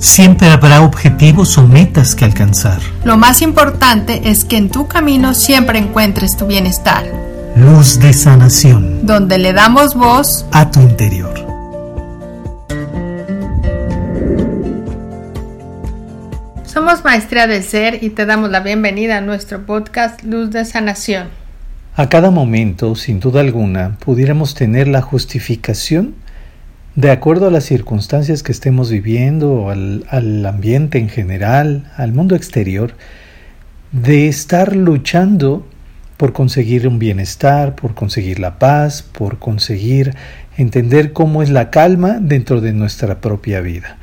Siempre habrá objetivos o metas que alcanzar. Lo más importante es que en tu camino siempre encuentres tu bienestar. Luz de sanación. Donde le damos voz a tu interior. Somos Maestría del Ser y te damos la bienvenida a nuestro podcast Luz de Sanación. A cada momento, sin duda alguna, pudiéramos tener la justificación de acuerdo a las circunstancias que estemos viviendo, al, ambiente en general, al mundo exterior, de estar luchando por conseguir un bienestar, por conseguir la paz, por conseguir entender cómo es la calma dentro de nuestra propia vida.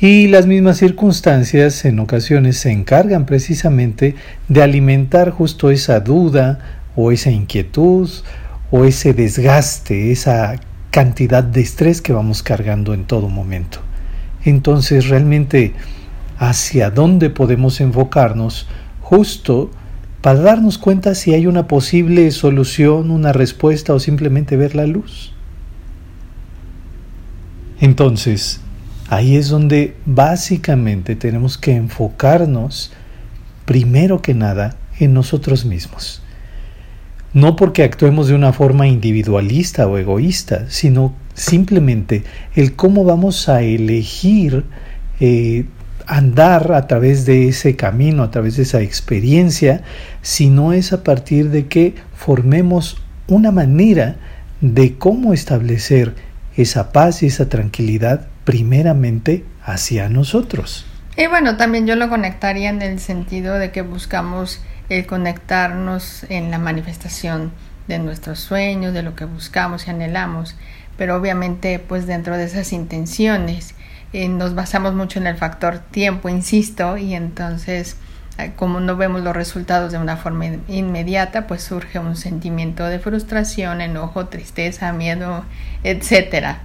Y las mismas circunstancias en ocasiones se encargan precisamente de alimentar justo esa duda o esa inquietud o ese desgaste, esa cantidad de estrés que vamos cargando en todo momento. Entonces realmente hacia dónde podemos enfocarnos justo para darnos cuenta si hay una posible solución, una respuesta o simplemente ver la luz. Entonces, ahí es donde básicamente tenemos que enfocarnos primero que nada en nosotros mismos no porque actuemos de una forma individualista o egoísta, sino simplemente el cómo vamos a elegir eh, andar a través de ese camino, a través de esa experiencia, si no es a partir de que formemos una manera de cómo establecer esa paz y esa tranquilidad primeramente hacia nosotros. Y bueno, también yo lo conectaría en el sentido de que buscamos el conectarnos en la manifestación de nuestros sueños, de lo que buscamos y anhelamos, pero obviamente pues dentro de esas intenciones eh, nos basamos mucho en el factor tiempo, insisto, y entonces eh, como no vemos los resultados de una forma inmediata, pues surge un sentimiento de frustración, enojo, tristeza, miedo, etcétera.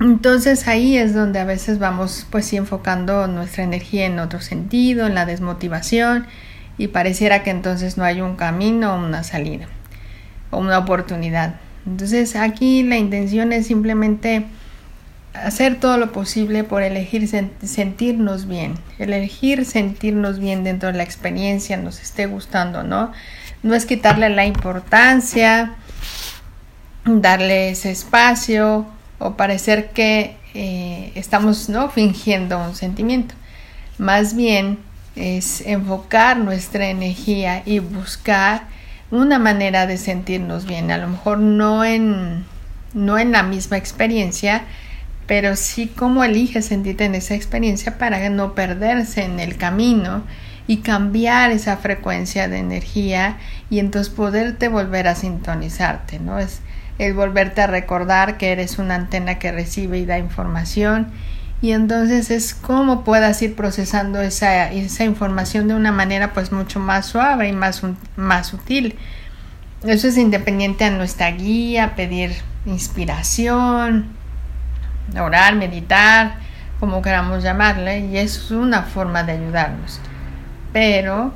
Entonces ahí es donde a veces vamos pues enfocando nuestra energía en otro sentido, en la desmotivación y pareciera que entonces no hay un camino una salida o una oportunidad. Entonces aquí la intención es simplemente hacer todo lo posible por elegir sentirnos bien, elegir sentirnos bien dentro de la experiencia, nos esté gustando, ¿no? No es quitarle la importancia, darle ese espacio o parecer que eh, estamos no fingiendo un sentimiento. Más bien es enfocar nuestra energía y buscar una manera de sentirnos bien, a lo mejor no en, no en la misma experiencia, pero sí cómo eliges sentirte en esa experiencia para no perderse en el camino y cambiar esa frecuencia de energía y entonces poderte volver a sintonizarte, ¿no? Es el volverte a recordar que eres una antena que recibe y da información y entonces es cómo puedas ir procesando esa, esa información de una manera pues mucho más suave y más, más sutil. Eso es independiente a nuestra guía, pedir inspiración, orar, meditar, como queramos llamarle, y es una forma de ayudarnos. Pero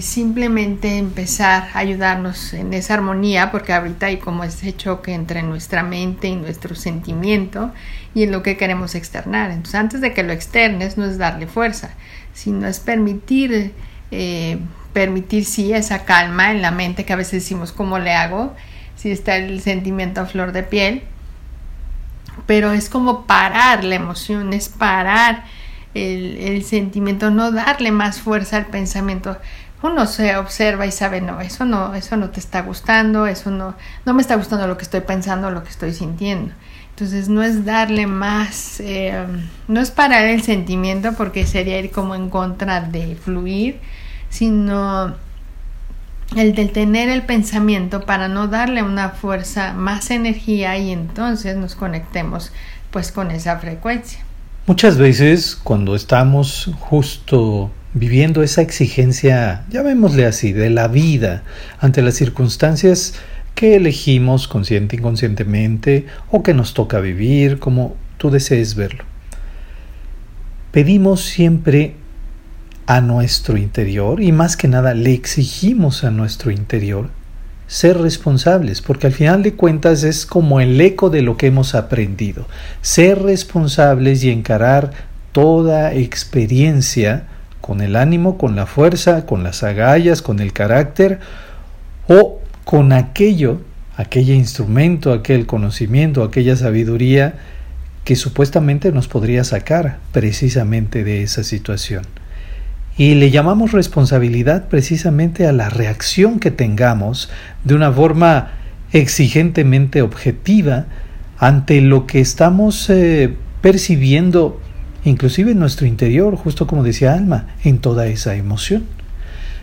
simplemente empezar a ayudarnos en esa armonía, porque ahorita hay como ese choque entre nuestra mente y nuestro sentimiento y en lo que queremos externar. Entonces, antes de que lo externes, no es darle fuerza, sino es permitir, eh, permitir sí esa calma en la mente que a veces decimos, ¿cómo le hago? Si está el sentimiento a flor de piel, pero es como parar la emoción, es parar el sentimiento, no darle más fuerza al pensamiento uno se observa y sabe, no, eso no, eso no te está gustando, eso no, no me está gustando lo que estoy pensando, lo que estoy sintiendo. Entonces no es darle más, eh, no es parar el sentimiento porque sería ir como en contra de fluir, sino el de tener el pensamiento para no darle una fuerza, más energía y entonces nos conectemos pues con esa frecuencia. Muchas veces cuando estamos justo viviendo esa exigencia, llamémosle así, de la vida ante las circunstancias que elegimos consciente e inconscientemente o que nos toca vivir, como tú desees verlo. Pedimos siempre a nuestro interior y más que nada le exigimos a nuestro interior ser responsables, porque al final de cuentas es como el eco de lo que hemos aprendido, ser responsables y encarar toda experiencia con el ánimo, con la fuerza, con las agallas, con el carácter o con aquello, aquel instrumento, aquel conocimiento, aquella sabiduría que supuestamente nos podría sacar precisamente de esa situación. Y le llamamos responsabilidad precisamente a la reacción que tengamos de una forma exigentemente objetiva ante lo que estamos eh, percibiendo, inclusive en nuestro interior, justo como decía Alma, en toda esa emoción.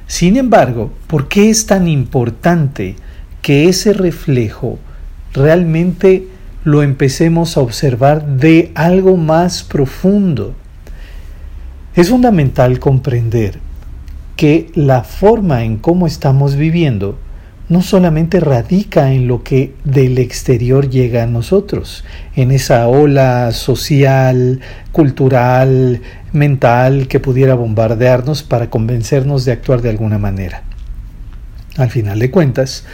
Sin embargo, ¿por qué es tan importante que ese reflejo realmente lo empecemos a observar de algo más profundo? Es fundamental comprender que la forma en cómo estamos viviendo no solamente radica en lo que del exterior llega a nosotros, en esa ola social, cultural, mental que pudiera bombardearnos para convencernos de actuar de alguna manera. Al final de cuentas,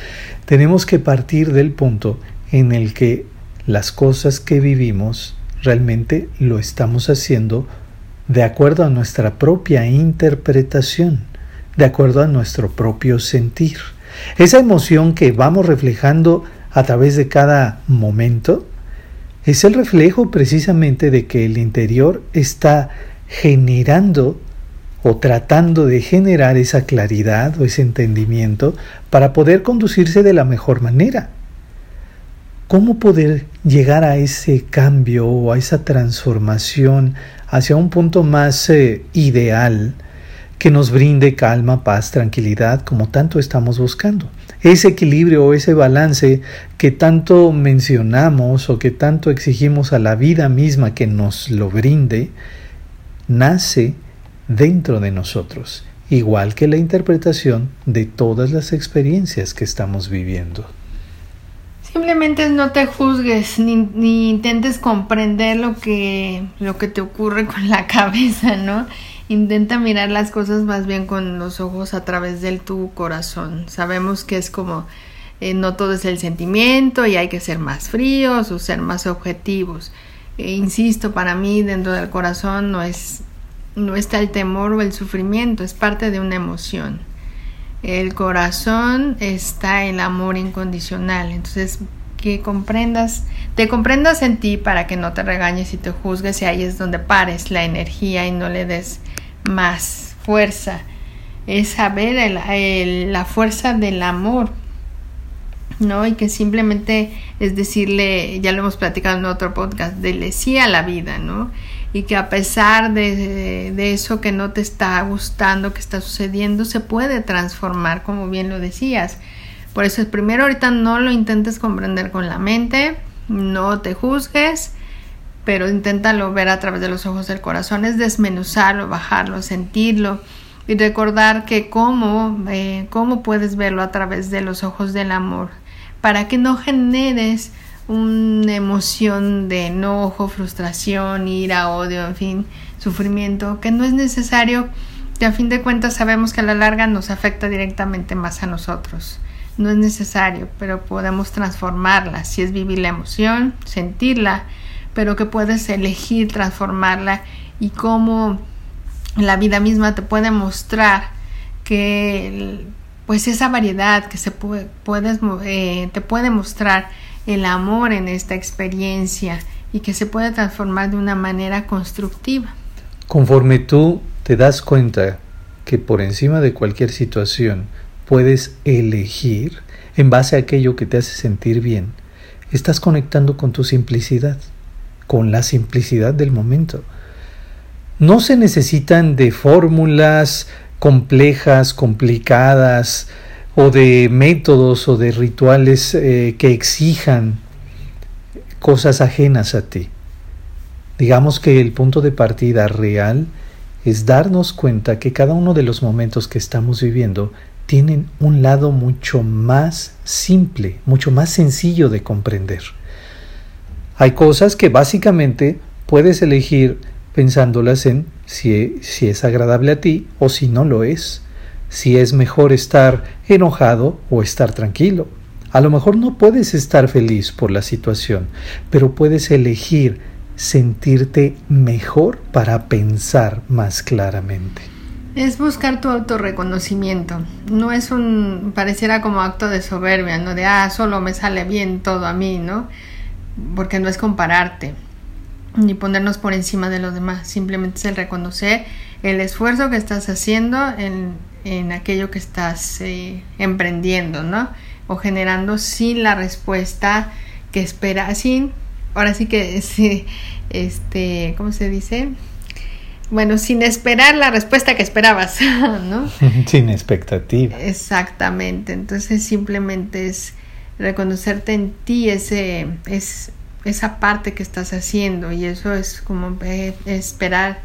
tenemos que partir del punto en el que las cosas que vivimos realmente lo estamos haciendo de acuerdo a nuestra propia interpretación, de acuerdo a nuestro propio sentir. Esa emoción que vamos reflejando a través de cada momento es el reflejo precisamente de que el interior está generando o tratando de generar esa claridad o ese entendimiento para poder conducirse de la mejor manera. ¿Cómo poder llegar a ese cambio o a esa transformación hacia un punto más eh, ideal que nos brinde calma, paz, tranquilidad, como tanto estamos buscando? Ese equilibrio o ese balance que tanto mencionamos o que tanto exigimos a la vida misma que nos lo brinde, nace dentro de nosotros, igual que la interpretación de todas las experiencias que estamos viviendo. Simplemente no te juzgues ni, intentes comprender lo que, lo que te ocurre con la cabeza, ¿no? Intenta mirar las cosas más bien con los ojos a través de tu corazón. Sabemos que es como eh, no todo es el sentimiento y hay que ser más fríos o ser más objetivos. E insisto, para mí dentro del corazón no es no está el temor o el sufrimiento, es parte de una emoción el corazón está el amor incondicional. Entonces, que comprendas, te comprendas en ti para que no te regañes y te juzgues y ahí es donde pares la energía y no le des más fuerza. Es saber la fuerza del amor, ¿no? Y que simplemente es decirle, ya lo hemos platicado en otro podcast, de sí a la vida, ¿no? y que a pesar de, de, eso que no te está gustando, que está sucediendo, se puede transformar, como bien lo decías. Por eso, primero ahorita no lo intentes comprender con la mente, no te juzgues, pero inténtalo ver a través de los ojos del corazón, es desmenuzarlo, bajarlo, sentirlo y recordar que cómo, eh, cómo puedes verlo a través de los ojos del amor, para que no generes una emoción de enojo, frustración, ira, odio, en fin, sufrimiento, que no es necesario, que a fin de cuentas sabemos que a la larga nos afecta directamente más a nosotros. No es necesario, pero podemos transformarla. Si es vivir la emoción, sentirla, pero que puedes elegir transformarla y cómo la vida misma te puede mostrar que pues esa variedad que se puede, puedes, eh, te puede mostrar el amor en esta experiencia y que se puede transformar de una manera constructiva. Conforme tú te das cuenta que por encima de cualquier situación puedes elegir en base a aquello que te hace sentir bien, estás conectando con tu simplicidad, con la simplicidad del momento. No se necesitan de fórmulas complejas, complicadas, o de métodos o de rituales eh, que exijan cosas ajenas a ti. Digamos que el punto de partida real es darnos cuenta que cada uno de los momentos que estamos viviendo tienen un lado mucho más simple, mucho más sencillo de comprender. Hay cosas que básicamente puedes elegir pensándolas en si, si es agradable a ti o si no lo es si es mejor estar enojado o estar tranquilo. A lo mejor no puedes estar feliz por la situación, pero puedes elegir sentirte mejor para pensar más claramente. Es buscar tu autorreconocimiento. No es un, pareciera como acto de soberbia, ¿no? De, ah, solo me sale bien todo a mí, ¿no? Porque no es compararte ni ponernos por encima de los demás. Simplemente es el reconocer el esfuerzo que estás haciendo en, en aquello que estás eh, emprendiendo, ¿no? O generando sin la respuesta que espera, sin, ahora sí que, sí, este, ¿cómo se dice? bueno, sin esperar la respuesta que esperabas, ¿no? Sin expectativa. Exactamente. Entonces simplemente es reconocerte en ti ese, es, esa parte que estás haciendo y eso es como esperar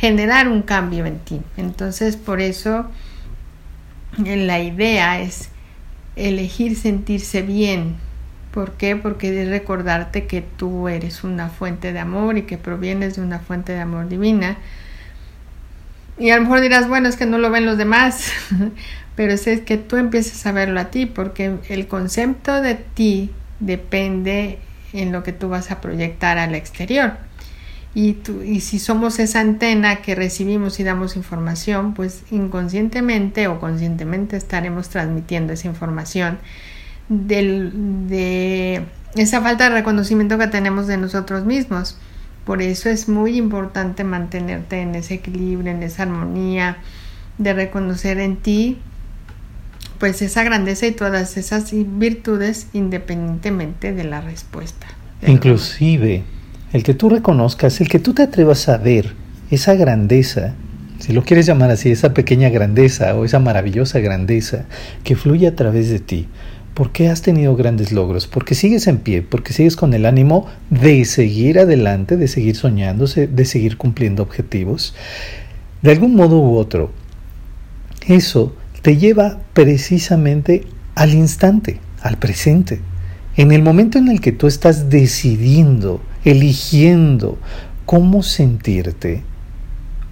generar un cambio en ti. Entonces por eso la idea es elegir sentirse bien. ¿Por qué? Porque es recordarte que tú eres una fuente de amor y que provienes de una fuente de amor divina. Y a lo mejor dirás, bueno, es que no lo ven los demás, pero es que tú empieces a verlo a ti, porque el concepto de ti depende en lo que tú vas a proyectar al exterior. Y, tú, y si somos esa antena que recibimos y damos información, pues inconscientemente o conscientemente estaremos transmitiendo esa información del, de esa falta de reconocimiento que tenemos de nosotros mismos. Por eso es muy importante mantenerte en ese equilibrio, en esa armonía, de reconocer en ti pues esa grandeza y todas esas virtudes independientemente de la respuesta. Inclusive, el que tú reconozcas, el que tú te atrevas a ver esa grandeza, si lo quieres llamar así, esa pequeña grandeza o esa maravillosa grandeza que fluye a través de ti, ¿Por qué has tenido grandes logros? Porque sigues en pie, porque sigues con el ánimo de seguir adelante, de seguir soñándose, de seguir cumpliendo objetivos. De algún modo u otro, eso te lleva precisamente al instante, al presente. En el momento en el que tú estás decidiendo, eligiendo cómo sentirte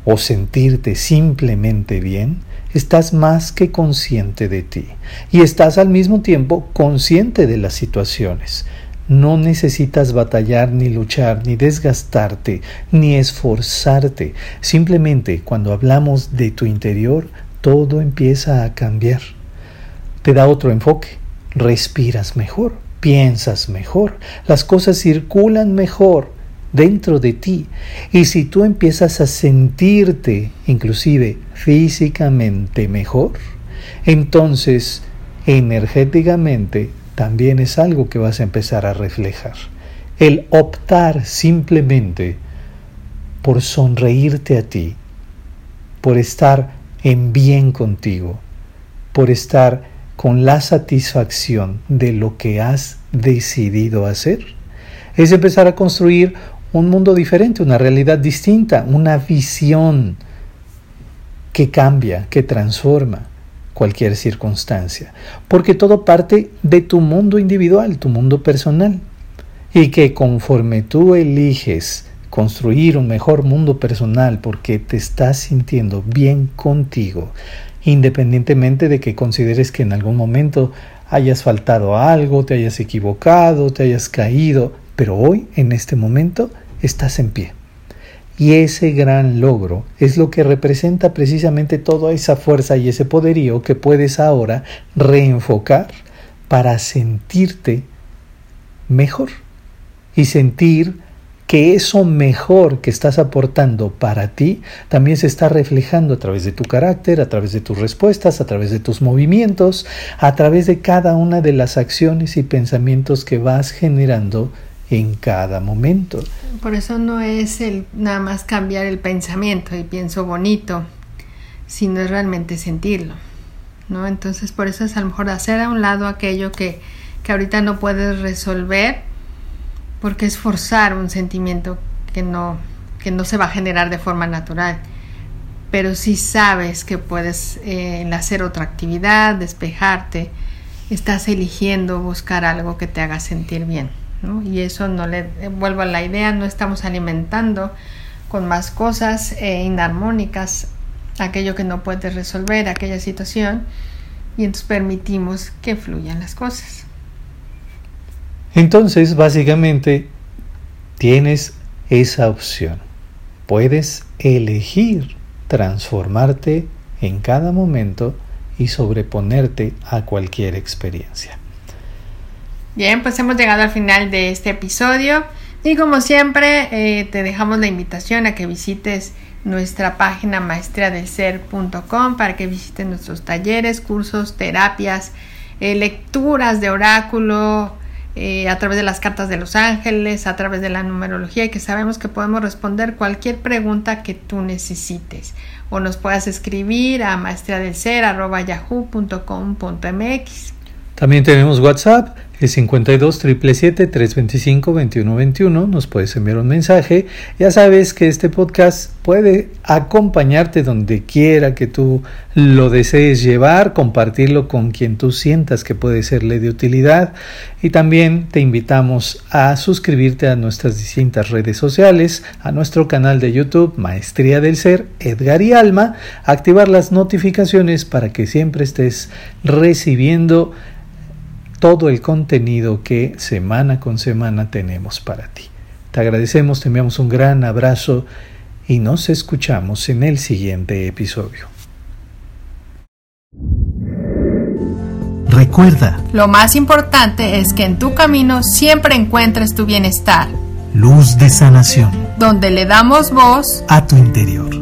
o sentirte simplemente bien, estás más que consciente de ti y estás al mismo tiempo consciente de las situaciones. No necesitas batallar ni luchar ni desgastarte ni esforzarte. Simplemente cuando hablamos de tu interior, todo empieza a cambiar. Te da otro enfoque. Respiras mejor, piensas mejor, las cosas circulan mejor, dentro de ti. Y si tú empiezas a sentirte inclusive físicamente mejor, entonces energéticamente también es algo que vas a empezar a reflejar. El optar simplemente por sonreírte a ti, por estar en bien contigo, por estar con la satisfacción de lo que has decidido hacer, es empezar a construir un mundo diferente, una realidad distinta, una visión que cambia, que transforma cualquier circunstancia. Porque todo parte de tu mundo individual, tu mundo personal. Y que conforme tú eliges construir un mejor mundo personal porque te estás sintiendo bien contigo, independientemente de que consideres que en algún momento hayas faltado algo, te hayas equivocado, te hayas caído, pero hoy, en este momento, estás en pie. Y ese gran logro es lo que representa precisamente toda esa fuerza y ese poderío que puedes ahora reenfocar para sentirte mejor y sentir que eso mejor que estás aportando para ti también se está reflejando a través de tu carácter, a través de tus respuestas, a través de tus movimientos, a través de cada una de las acciones y pensamientos que vas generando en cada momento. Por eso no es el nada más cambiar el pensamiento y pienso bonito, sino es realmente sentirlo. ¿no? Entonces por eso es a lo mejor hacer a un lado aquello que, que ahorita no puedes resolver porque es forzar un sentimiento que no, que no se va a generar de forma natural. Pero si sabes que puedes eh, hacer otra actividad, despejarte, estás eligiendo buscar algo que te haga sentir bien. Y eso no le eh, vuelvo a la idea, no estamos alimentando con más cosas eh, inarmónicas aquello que no puedes resolver, aquella situación, y entonces permitimos que fluyan las cosas. Entonces, básicamente, tienes esa opción. Puedes elegir transformarte en cada momento y sobreponerte a cualquier experiencia. Bien, pues hemos llegado al final de este episodio y como siempre eh, te dejamos la invitación a que visites nuestra página maestriadelser.com para que visites nuestros talleres, cursos, terapias, eh, lecturas de oráculo, eh, a través de las cartas de los ángeles, a través de la numerología y que sabemos que podemos responder cualquier pregunta que tú necesites o nos puedas escribir a maestriadelser.yahoo.com.mx. También tenemos WhatsApp el 52 325 2121 nos puedes enviar un mensaje. Ya sabes que este podcast puede acompañarte donde quiera que tú lo desees llevar, compartirlo con quien tú sientas que puede serle de utilidad. Y también te invitamos a suscribirte a nuestras distintas redes sociales, a nuestro canal de YouTube Maestría del Ser, Edgar y Alma, activar las notificaciones para que siempre estés recibiendo todo el contenido que semana con semana tenemos para ti. Te agradecemos, te enviamos un gran abrazo y nos escuchamos en el siguiente episodio. Recuerda, lo más importante es que en tu camino siempre encuentres tu bienestar. Luz de sanación. Donde le damos voz a tu interior.